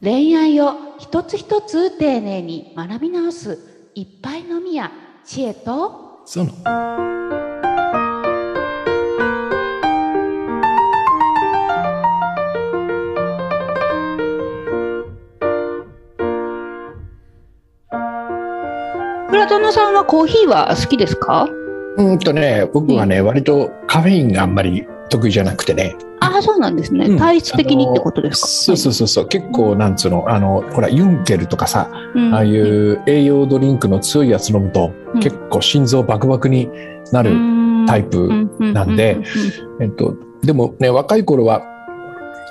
恋愛を一つ一つ丁寧に学び直すいっぱいのみや知恵と。その。倉園さんはコーヒーは好きですか？うんとね僕はね、割とカフェインがあんまり得意じゃなくてねああそうなんですね、うん。体質的にってことですか？そうそうそうそう。結構なんつうのあのほらユンケルとかさ、うん。ああいう栄養ドリンクの強いやつ飲むと、うん。結構心臓バクバクになる、タイプなんでえっと、でもね若い頃は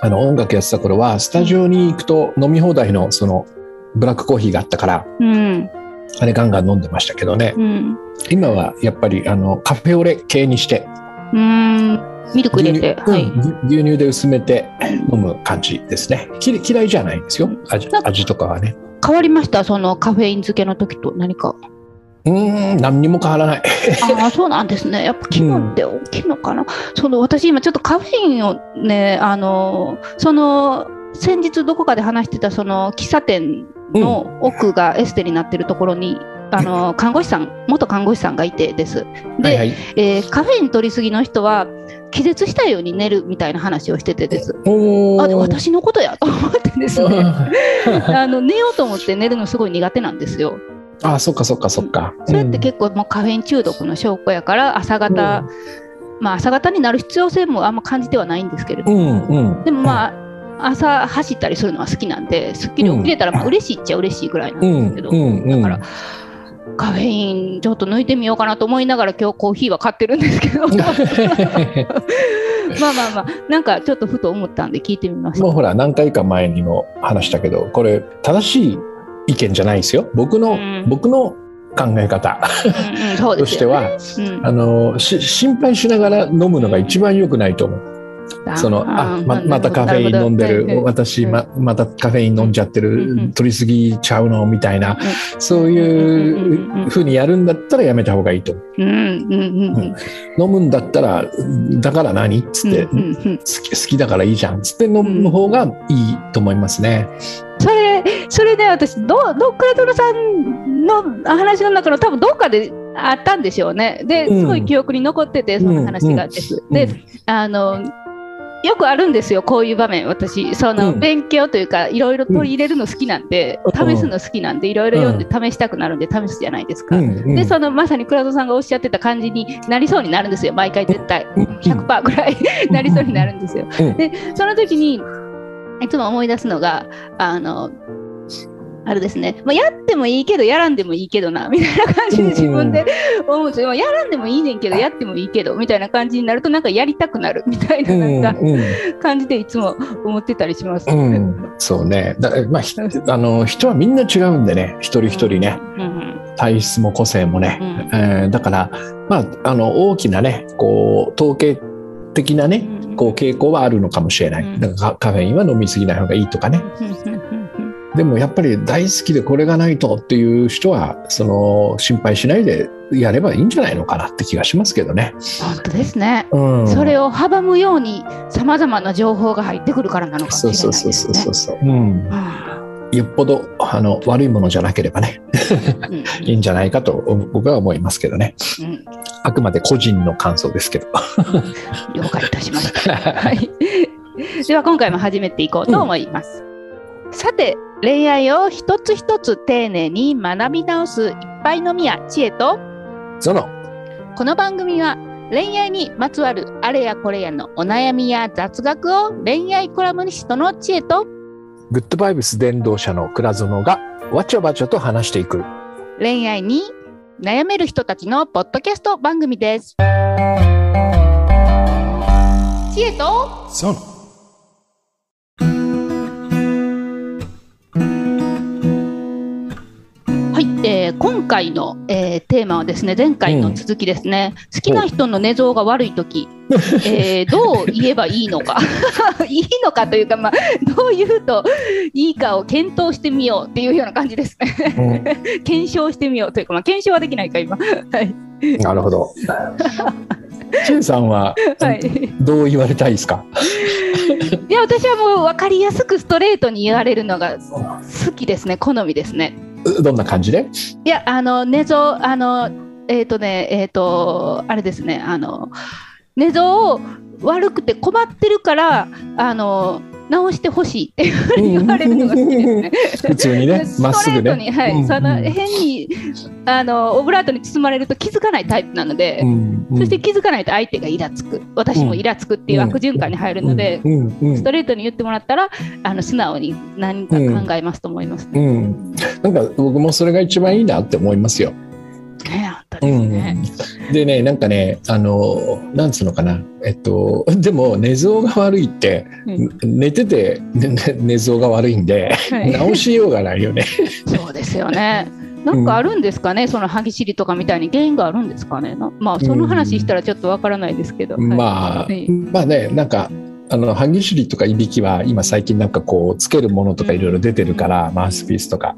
あの音楽やってた頃はスタジオに行くと飲み放題のそのブラックコーヒーがあったからあれガンガン飲んでましたけどね。うん。今はやっぱりあのカフェオレ系にしてうん。ミルク入れて、牛乳,、はい、うん牛乳で薄めて飲む感じですね。き嫌いじゃないですよ。味味とかはね。変わりました？そのカフェイン漬けの時と何か。うーん何にも変わらない。ああそうなんですね。やっぱ気分って大きいのかな、その私今ちょっとカフェインをねあのその先日どこかで話してたその喫茶店の奥がエステになってるところに、あの看護師さん元看護師さんがいてです。で、はいはい。えーカフェイン取りすぎの人は気絶したように寝るみたいな話をしててです。あ私のことやと思ってですね。あの寝ようと思って寝るのすごい苦手なんですよ。あそっかそっかそっか。それって結構もうカフェイン中毒の証拠やから朝方、まあ朝方になる必要性もあんま感じてはないんですけれど、うんうん。でもまあ朝走ったりするのは好きなんですっきり起きれたらまあ嬉しいっちゃ嬉しいぐらいなんうんですけど、うんうん。だからカフェインちょっと抜いてみようかなと思いながら今日コーヒーは買ってるんですけど。まあまあまあ。なんかちょっとふと思ったんで聞いてみました。もうほら何回か前にも話したけどこれ正しい意見じゃないですよ。僕の、うん。僕の考え方。うんうん、そうとしては、うん。あのし心配しながら飲むのが一番良くないと思う。そのあままたカフェイン飲んでる私ままたカフェイン飲んじゃってる取りすぎちゃうのみたいなそういうふうにやるんだったらやめた方がいいと。飲むんだったらだから何っつって好き好きだからいいじゃんっつって飲む方がいいと思いますね。それ、それね、私、ど、ど、倉殿さんの話の中の多分どっかであったんでしょうね。で、うん。すごい記憶に残ってて、その話がです。で、うんあの、よくあるんですよ、こういう場面。私、その、うん。勉強というか、いろいろ取り入れるの好きなんで、うん。試すの好きなんで、いろいろ読んで試したくなるんで、試すじゃないですか。うんうん。で、その、まさに倉戸さんがおっしゃってた感じになりそうになるんですよ、毎回絶対。うん。100%ぐらいなりそうになるんですよ。うん。でその時にいつも思い出すのがあのあれですね、まあ、やってもいいけどやらんでもいいけどなみたいな感じで自分で思うんですよ、まあやらんでもいいねんけどやってもいいけどみたいな感じになるとなんかやりたくなるみたいななんかうん感じでいつも思ってたりします。うんうん。そうね。だまあひあの人はみんな違うんでね。一人一人ね。うん体質も個性もね、うんえーだから、まあ、あの大きなねこう統計的なねうんこう傾向はあるのかもしれない、うん。だからカカフェインは飲み過ぎない方がいいとかね。うんうんうんでもやっぱり大好きでこれがないとっていう人はその心配しないでやればいいんじゃないのかなって気がしますけどね。本当ですね。うん、それを阻むようにさまざまな情報が入ってくるからなのかもしれないですね。そうそうそうそうそう、うん、はよっぽどあの悪いものじゃなければねいいんじゃないかと僕は思いますけどねうんあくまで個人の感想ですけど。了解いたしました。はい。では今回も始めていこうと思います。さて、恋愛を一つ一つ丁寧に学び直すいっぱいのみや知恵と、そのこの番組は恋愛にまつわるあれやこれやのお悩みや雑学を恋愛コラムニストの知恵とグッドバイブス伝道者の倉園がわちゃわちゃと話していく。恋愛に悩める人たちのポッドキャスト番組です。知恵とそのえー今回の、えーテーマはですね前回の続きですね、好きな人の寝相が悪い時、えーどう言えばいいのか。いいのかというか、まあ、どう言うといいかを検討してみようっていうような感じですね。うん。検証してみようというか、まあ、検証はできないか今。はい、なるほど。チェンさんははい、どう言われたいですか？いや私はもう分かりやすくストレートに言われるのが好きですね。好みですねどんな感じで？いやあの寝相あのえっ、ー、とねえっ、ー、とあれですねあの寝相悪くて困ってるからあの直してほしいって言われるのが好きですね。普通にね、まっすぐね。はい、その変にあのオブラートに包まれると気づかないタイプなので、うん。うん、そして気づかないと相手がイラつく、私もイラつくっていう悪循環に入るので、ストレートに言ってもらったらあの素直に何か考えますと思います、ね、うん、なんか僕もそれが一番いいなって思いますよ。ですね。うん、でねなんかねあのなんつうのかなえっと でも寝相が悪いって、うん、寝てて、ね、寝相が悪いんで、はい、直しようがないよね。そうですよね。なんかあるんですかね、うん、その歯ぎしりとかみたいに原因があるんですかね。まあその話したらちょっとわからないですけど。まあ、はい、まあねなんかあの歯ぎしりとかいびきは今最近なんかこうつけるものとかいろいろ出てるから、マウスピースとか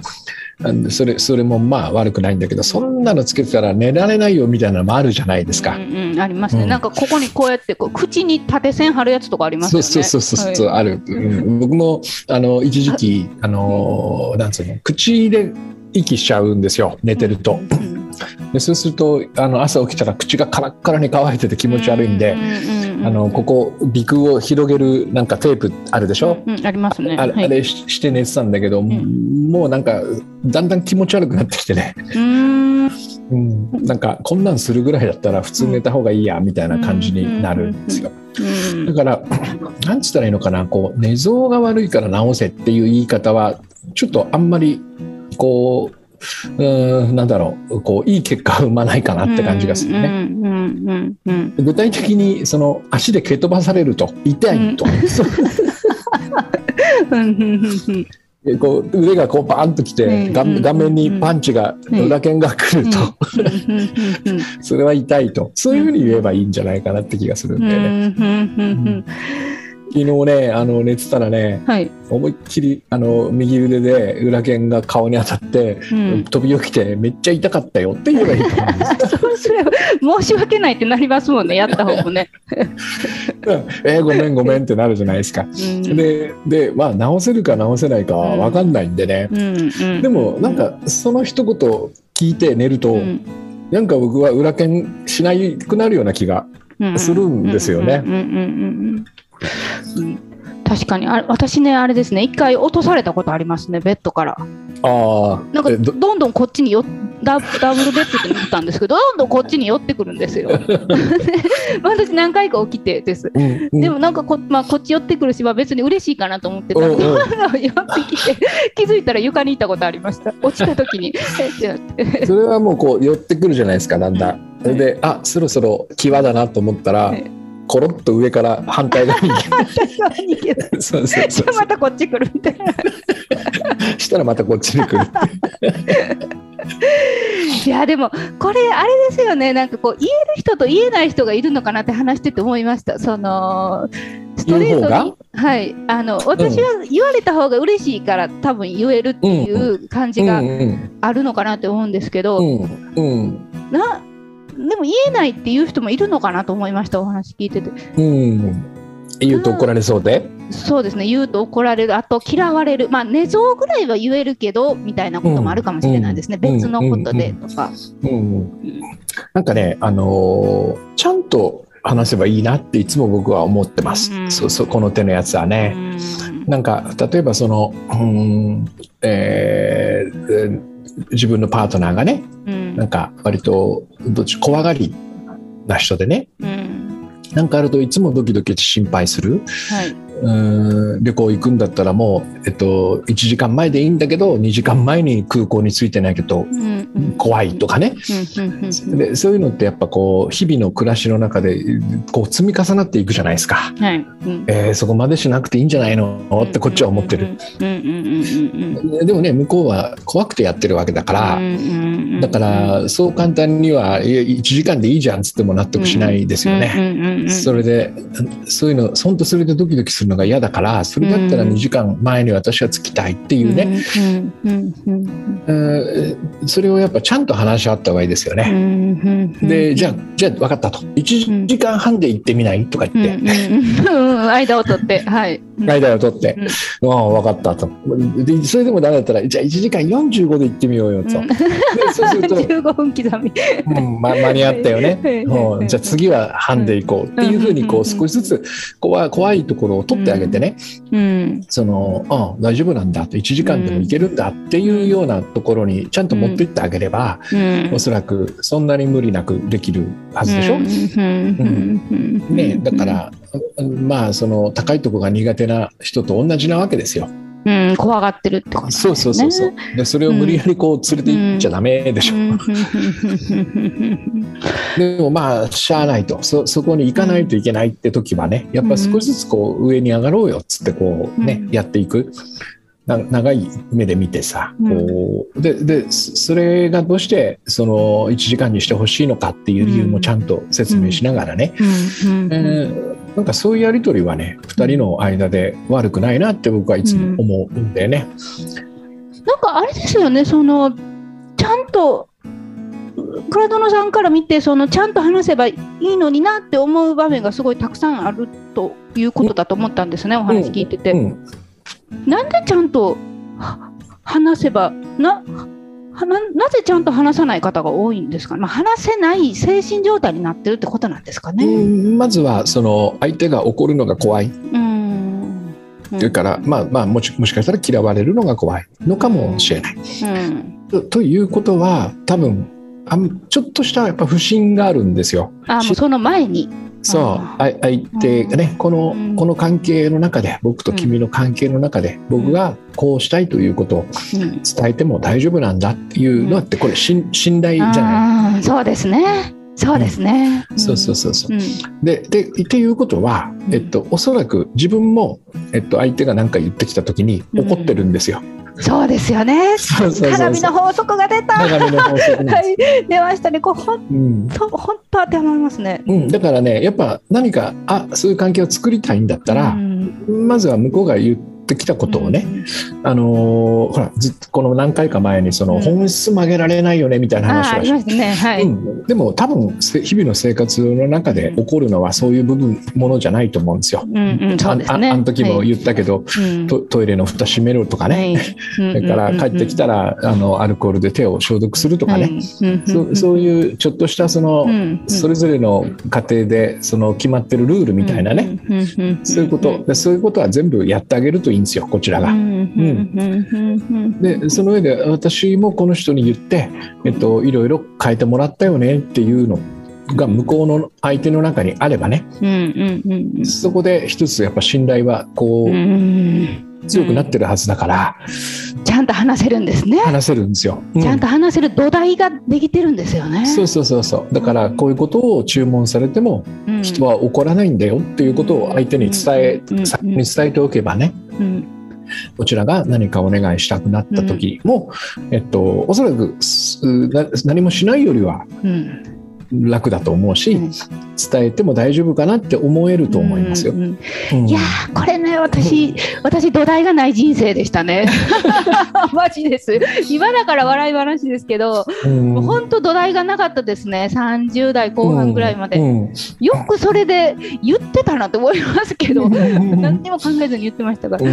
それそれもまあ悪くないんだけどそんなのつけてたら寝られないよみたいなのもあるじゃないですか。うんうん、ありますね、うん、なんかここにこうやってこう口に縦線貼るやつとかありますよね。そうそうそうそう、はい、ある、うん、僕もあの一時期あのなんつうの口で息しちゃうんですよ寝てると。うんうんでそうするとあの朝起きたら口がカラッカラに乾いてて気持ち悪いんで、あのここ鼻腔を広げるなんかテープあるでしょ、うん、ありますね。あれはい、あれして寝てたんだけど、うん、もうなんかだんだん気持ち悪くなってきてね。うん、なんかこんなんするぐらいだったら普通寝た方がいいやみたいな感じになるんですよ。だからなんつったらいいのかな？こう寝相が悪いから治せっていう言い方はちょっとあんまりこううんなんだろうこういい結果を生まないかなって感じがするね。具体的にその足で蹴飛ばされると痛いと。こう腕がこうバーンときて顔面にパンチが裏剣が来ると。それは痛いと。そういうふうに言えばいいんじゃないかなって気がするんだよね。昨日ねあの寝てたらね、はい、思いっきりあの右腕で裏剣が顔に当たって、うん、飛び起きてめっちゃ痛かったよって言えばいいと思うんです。そうすれば申し訳ないってなりますもんね。やった方もね。えー、ごめんごめんってなるじゃないですか。うん、ででまあ直せるか直せないかは分かんないんでね、うんでもなんかその一言聞いて寝ると、うん、なんか僕は裏剣しないくなるような気がするんですよね。うん、確かに。あ私ねあれですね。一回落とされたことありますね。ベッドから。あなんかどんどんこっちによダダブルベッドで見たんですけどどんどんこっちに寄ってくるんですよ。私何回か起きてです、うんうん、でもなんかこ,、まあ、こっち寄ってくるし、まあ、別に嬉しいかなと思ってたんで 寄ってきて気づいたら床にいたことありました。落ちた時に。それはもうこう寄ってくるじゃないですかだんだん、であそろそろ際だなと思ったら、はいコロッと上から反対側に。そうそうそう。またこっち来るみたいな。したらまたこっちに来る。いやでもこれあれですよね。なんかこう言える人と言えない人がいるのかなって話してて思いました。そのストレートに。はい。あの私は言われた方が嬉しいから、うん、多分言えるっていう感じがあるのかなって思うんですけど、うん。うん、なでも言えないっていう人もいるのかなと思いましたお話聞いてて。うん。言うと怒られそうで。そうですね。言うと怒られる。あと嫌われる。まあ寝相ぐらいは言えるけどみたいなこともあるかもしれないですね、うん、別のことでとか、うん。うん、なんかねあのー、ちゃんと話せばいいなっていつも僕は思ってます、うん、そそこの手のやつはね、うん、なんか例えばその、うんえー、自分のパートナーがね、うん、なんか割とどっち怖がりな人でね、うん、なんかあるといつもドキドキ心配する、はい、うん旅行行くんだったらもう、えっと、1時間前でいいんだけど2時間前に空港に着いてないけど、怖いとかね、でそういうのってやっぱこう日々の暮らしの中でこう積み重なっていくじゃないですか、はい、えー、そこまでしなくていいんじゃないの？ってこっちは思ってる。でもね向こうは怖くてやってるわけだからだからそう簡単には1時間でいいじゃんっつっても納得しないですよね。それでそういうの本当それでドキドキするのが嫌だからそれだったら2時間前に私は着きたいっていうね、それをやっぱちゃんと話し合った方がいいですよね。でじゃあじゃあ分かったと。1時間半で行ってみない？とか言って、間を取って、はい、間を取って、うん、ああ分かったと。でそれでもダメだったらじゃあ1時間45で行ってみようよと、そうすると 15分刻み、うんま、間に合ったよね、うん、じゃあ次は半で行こうっていうふうにこう少しずつ怖怖いところを取ってあげてね、うん、そのあ大丈夫なんだと。1時間でも行けるんだっていうようなところにちゃんと持っていってあげれば、うん、おそらくそんなに無理なくできるはずでしょ？うんね、だからまあその高いところが苦手な人と同じなわけですよ。うん、怖がってるってことですね。そうそうそうでそれを無理やりこう連れて行っちゃダメでしょ。でもまあしゃあないとそそこに行かないといけないって時はねやっぱ少しずつこう上に上がろうよっつってこうね、やっていく。長い目で見てさ、こうででそれがどうしてその1時間にしてほしいのかっていう理由もちゃんと説明しながらね、なんかそういうやり取りはね2人の間で悪くないなって僕はいつも思うんだよね。なんかあれですよねそのちゃんと倉殿さんから見てそのちゃんと話せばいいのになって思う場面がすごいたくさんあるということだと思ったんですね、お話聞いてて。うん。うんなんでちゃんと話せばなななぜちゃんと話さない方が多いんですか、まあ、話せない精神状態になってるってことなんですかね。まずはその相手が怒るのが怖い。うんそれから、まあまあもしもしかしたら嫌われるのが怖いのかもしれない。うんとということは多分あちょっとしたやっぱ不信があるんですよ。あもうその前に。そう。相手がねこのこの関係の中で僕と君の関係の中で僕がこうしたいということを伝えても大丈夫なんだっていうのってこれ信頼じゃない？そうですね。そうですね、うん、そうそうそうそう、うん、ででっていうことは、えっと、おそらく自分も、えっと、相手が何か言ってきた時に怒ってるんですよ、うんそうですよね。鏡の法則が出た。鏡の法則はい、出ましたね。こう本当、本当当てはまりますね。うん、だからね、やっぱ何かあそういう関係を作りたいんだったら、うん、まずは向こうが言ってきたことをね、うん、あのー、ほらずっとこの何回か前にその本質曲げられないよねみたいな話はし、うんね。はい、うん、でも多分日々の生活の中で起こるのはそういう部分ものじゃないと思うんですよ。うんうん、ああの時も言ったけど、はい、トトイレの蓋閉めるとかね、はい、それから帰ってきたらあのアルコールで手を消毒するとかね、そそういうちょっとしたその、それぞれの家庭でその決まってるルールみたいなね、そういうこと。そういうことは全部やってあげるといいんですよこちらが。うん、でその上で私もこの人に言って、えっと、いろいろ変えてもらったよねっていうのが向こうの相手の中にあればね、そこで一つやっぱ信頼はこう、強くなってるはずだから、ちゃんと話せるんですね。話せるんですよ、ちゃんと話せる土台ができてるんですよね。そうそうそうそう。だからこういうことを注文されても、人は怒らないんだよっていうことを相手に伝え、先に伝えておけばね、こちらが何かお願いしたくなった時も、えっと、おそらく何もしないよりは、楽だと思うし、うん、伝えても大丈夫かなって思えると思いますよ。うんうん、いやこれね私、私土台がない人生でしたね。マジです。今だから笑い話ですけど、もう本当土台がなかったですね。30代後半ぐらいまで。よくそれで言ってたなと思いますけど、何にも考えずに言ってましたから。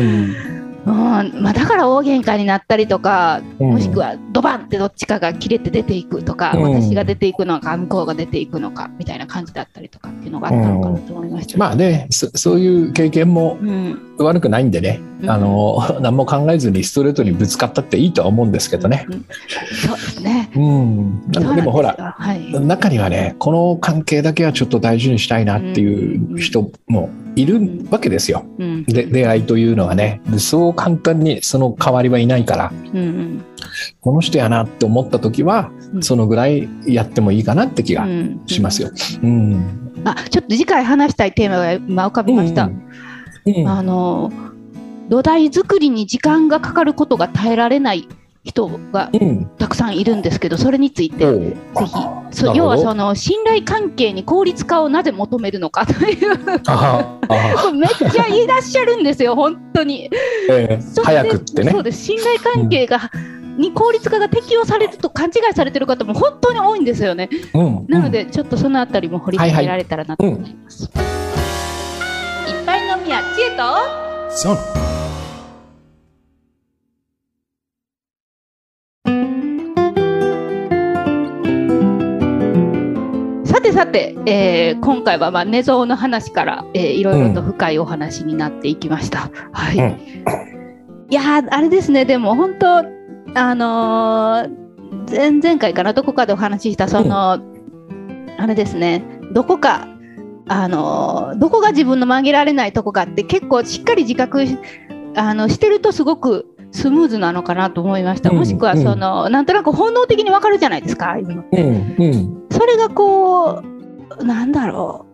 うんまあ、だから大喧嘩になったりとか、もしくはドバンってどっちかが切れて出ていくとか、うん、私が出ていくのか向こうが出ていくのかみたいな感じだったりとかっていうのがあったのかなと思いました、うん、まあねそういう経験も悪くないんでね、うん、あの 何も考えずにストレートにぶつかったっていいとは思うんですけどね。そうですね、うん、でもほら、はい、中にはねこの関係だけはちょっと大事にしたいなっていう人もいるわけですよ、で出会いというのはね。そう簡単にその代わりはいないから、うんうん、この人やなって思った時は、そのぐらいやってもいいかなって気がしますよ。うん、うん、あちょっと次回話したいテーマが今浮かびました。うんうん、あの土台作りに時間がかかることが耐えられない人がたくさんいるんですけど、それについて。ぜひ。そ要はその信頼関係に効率化をなぜ求めるのかという。めっちゃ言い出しゃるんですよ、本当に。えー、早くってね。そうです。信頼関係が、うん、に効率化が適用されると勘違いされてる方も本当に多いんですよね。うん、なので、ちょっとそのあたりも掘り下げられたらなと思います。はいはいうん、いっぱい飲みや知恵と、そう。てさて、えー、今回はまあ寝相の話から、えー、いろいろと深いお話になっていきました。うん、はい、うん、いやあれですね。でも本当あのー、前々回からどこかでお話ししたその、うん、あれですね。どこかあのどこが自分の曲げられないとこかって結構しっかり自覚あのしてるとすごくスムーズなのかなと思いました、もしくはその、うん、なんとなく本能的にわかるじゃないですか、うんうん、それがこうなんだろう。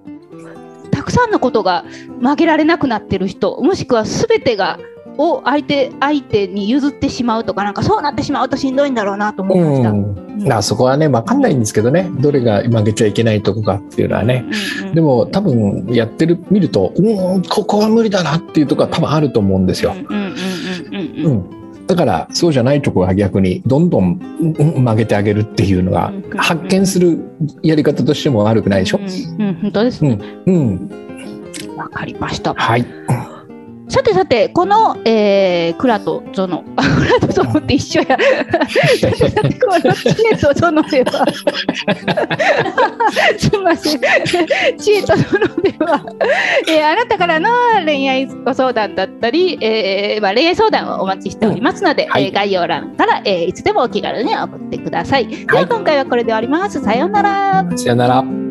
たくさんのことが曲げられなくなってる人もしくは全てがを相手相手に譲ってしまうとかなんかそうなってしまうとしんどいんだろうなと思いました。うん、あそこはね分かんないんですけどねどれが曲げちゃいけないとこかっていうのはね、うんうん、でも多分やってる見るとうんここは無理だなっていうとこは多分あると思うんですよ。だからそうじゃないとこは逆にどんどん曲げてあげるっていうのが発見するやり方としても悪くないでしょ？うん、うん、本当ですね。うん、わ、かりました。はい。さてさて、この、えー、クラとゾノ、クラとゾノって一緒や。さてさて、この知恵とゾノでは、すみません、知恵とゾノでは、えー、あなたからの恋愛ご相談だったり、えーまあ、恋愛相談をお待ちしておりますので、はい、えー、概要欄から、えー、いつでもお気軽に送ってください。はい、では今回はこれで終わります。さようなら。さようなら。